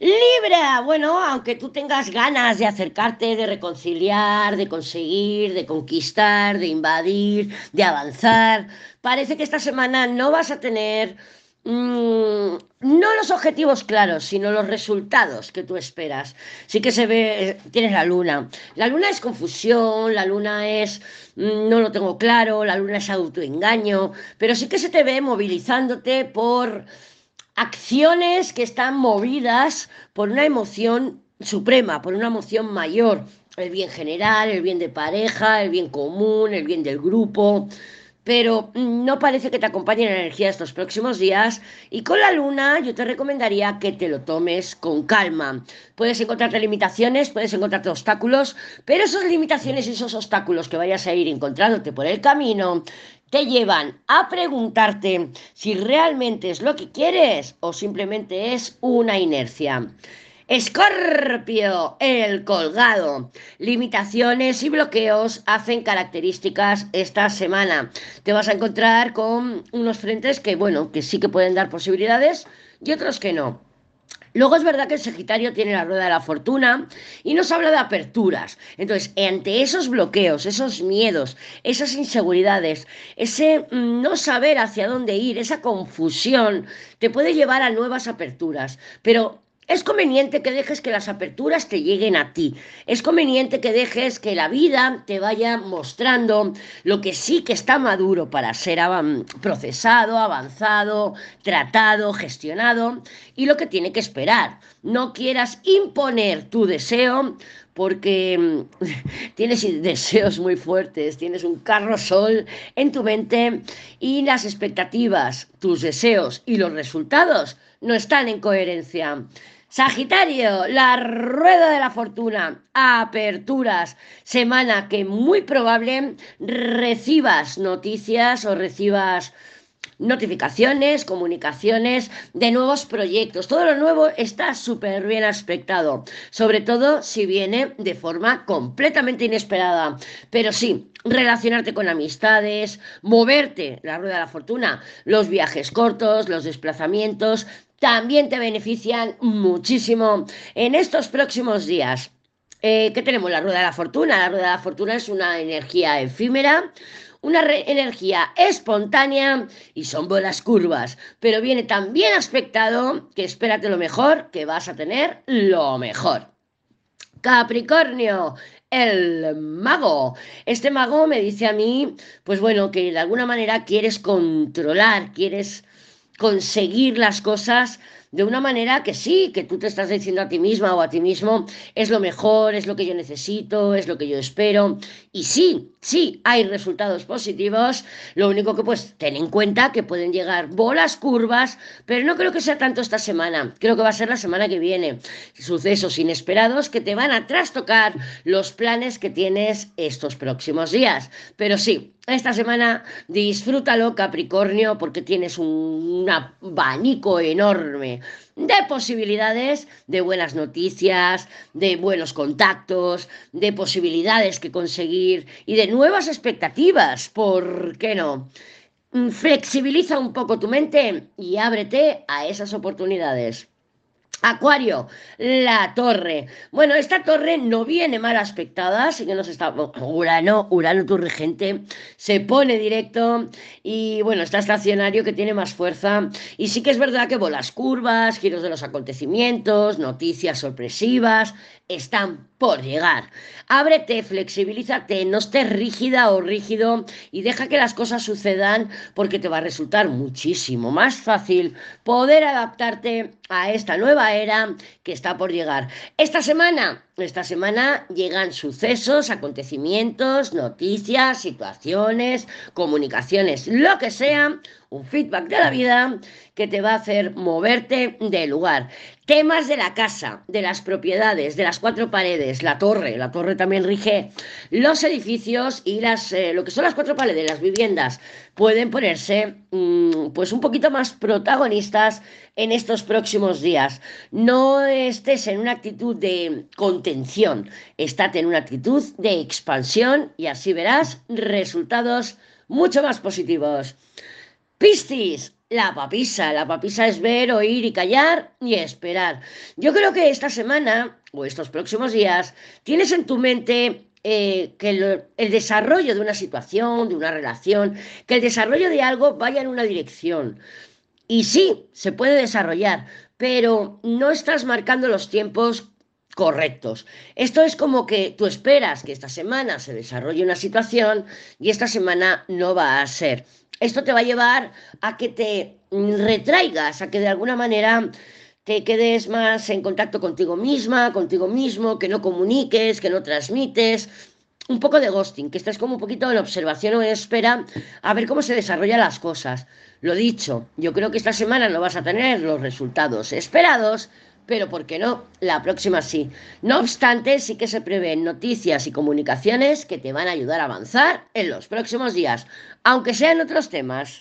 Libra, bueno, aunque tú tengas ganas de acercarte, de reconciliar, de conseguir, de conquistar, de invadir, de avanzar, parece que esta semana no vas a tener mm, no los objetivos claros, sino los resultados que tú esperas. Sí que se ve, tienes la luna. La luna es confusión, la luna es mm, no lo tengo claro, la luna es autoengaño, pero sí que se te ve movilizándote por acciones que están movidas por una emoción suprema, por una emoción mayor, el bien general, el bien de pareja, el bien común, el bien del grupo, pero no parece que te acompañe la energía estos próximos días. Y con la luna yo te recomendaría que te lo tomes con calma. Puedes encontrarte limitaciones, puedes encontrarte obstáculos, pero esas limitaciones y esos obstáculos que vayas a ir encontrándote por el camino te llevan a preguntarte si realmente es lo que quieres o simplemente es una inercia. Escorpio, el colgado. Limitaciones y bloqueos hacen características esta semana. Te vas a encontrar con unos frentes que, bueno, que sí que pueden dar posibilidades y otros que no. Luego es verdad que el Sagitario tiene la rueda de la fortuna y nos habla de aperturas. Entonces, ante esos bloqueos, esos miedos, esas inseguridades, ese mm, no saber hacia dónde ir, esa confusión, te puede llevar a nuevas aperturas. Pero es conveniente que dejes que las aperturas te lleguen a ti. Es conveniente que dejes que la vida te vaya mostrando lo que sí que está maduro para ser procesado, avanzado, tratado, gestionado y lo que tiene que esperar. No quieras imponer tu deseo porque mm, tienes deseos muy fuertes, tienes un carro sol en tu mente y las expectativas, tus deseos y los resultados no están en coherencia. Sagitario, la rueda de la fortuna, aperturas, semana que muy probable recibas noticias o recibas notificaciones, comunicaciones de nuevos proyectos. Todo lo nuevo está súper bien aspectado, sobre todo si viene de forma completamente inesperada. Pero sí, relacionarte con amistades, moverte, la rueda de la fortuna, los viajes cortos, los desplazamientos, también te benefician muchísimo en estos próximos días. Eh, ¿Qué tenemos? La rueda de la fortuna. La rueda de la fortuna es una energía efímera, una energía espontánea y son buenas curvas, pero viene tan bien aspectado que espérate lo mejor, que vas a tener lo mejor. Capricornio, el mago. Este mago me dice a mí, pues bueno, que de alguna manera quieres controlar, quieres conseguir las cosas de una manera que sí, que tú te estás diciendo a ti misma o a ti mismo, es lo mejor, es lo que yo necesito, es lo que yo espero. Y sí, sí, hay resultados positivos. Lo único que pues ten en cuenta que pueden llegar bolas curvas, pero no creo que sea tanto esta semana. Creo que va a ser la semana que viene. Sucesos inesperados que te van a trastocar los planes que tienes estos próximos días. Pero sí, esta semana disfrútalo, Capricornio, porque tienes un, abanico enorme de posibilidades, de buenas noticias, de buenos contactos, de posibilidades que conseguir y de nuevas expectativas. ¿Por qué no? Flexibiliza un poco tu mente y ábrete a esas oportunidades. Acuario, la torre. Bueno, esta torre no viene mal aspectada, así que nos está. Urano, Urano, tu regente, se pone directo y bueno, está estacionario que tiene más fuerza. Y sí que es verdad que bolas curvas, giros de los acontecimientos, noticias sorpresivas, están por llegar. Ábrete, flexibilízate, no estés rígida o rígido y deja que las cosas sucedan porque te va a resultar muchísimo más fácil poder adaptarte a esta nueva era que está por llegar. Esta semana, esta semana llegan sucesos, acontecimientos, noticias, situaciones, comunicaciones, lo que sea un feedback de la vida que te va a hacer moverte de lugar. Temas de la casa, de las propiedades, de las cuatro paredes, la torre, la torre también rige los edificios y las, eh, lo que son las cuatro paredes, las viviendas, pueden ponerse mm, pues un poquito más protagonistas en estos próximos días. No estés en una actitud de contención, estate en una actitud de expansión y así verás resultados mucho más positivos. Piscis, la papisa. La papisa es ver, oír y callar y esperar. Yo creo que esta semana o estos próximos días tienes en tu mente eh, que el, desarrollo de una situación, de una relación, que el desarrollo de algo vaya en una dirección. Y sí, se puede desarrollar, pero no estás marcando los tiempos correctos. Esto es como que tú esperas que esta semana se desarrolle una situación y esta semana no va a ser. Esto te va a llevar a que te retraigas, a que de alguna manera te quedes más en contacto contigo misma, contigo mismo, que no comuniques, que no transmites. Un poco de ghosting, que estés como un poquito en observación o en espera a ver cómo se desarrollan las cosas. Lo dicho, yo creo que esta semana no vas a tener los resultados esperados, pero ¿por qué no? La próxima sí. No obstante, sí que se prevén noticias y comunicaciones que te van a ayudar a avanzar en los próximos días, aunque sean otros temas.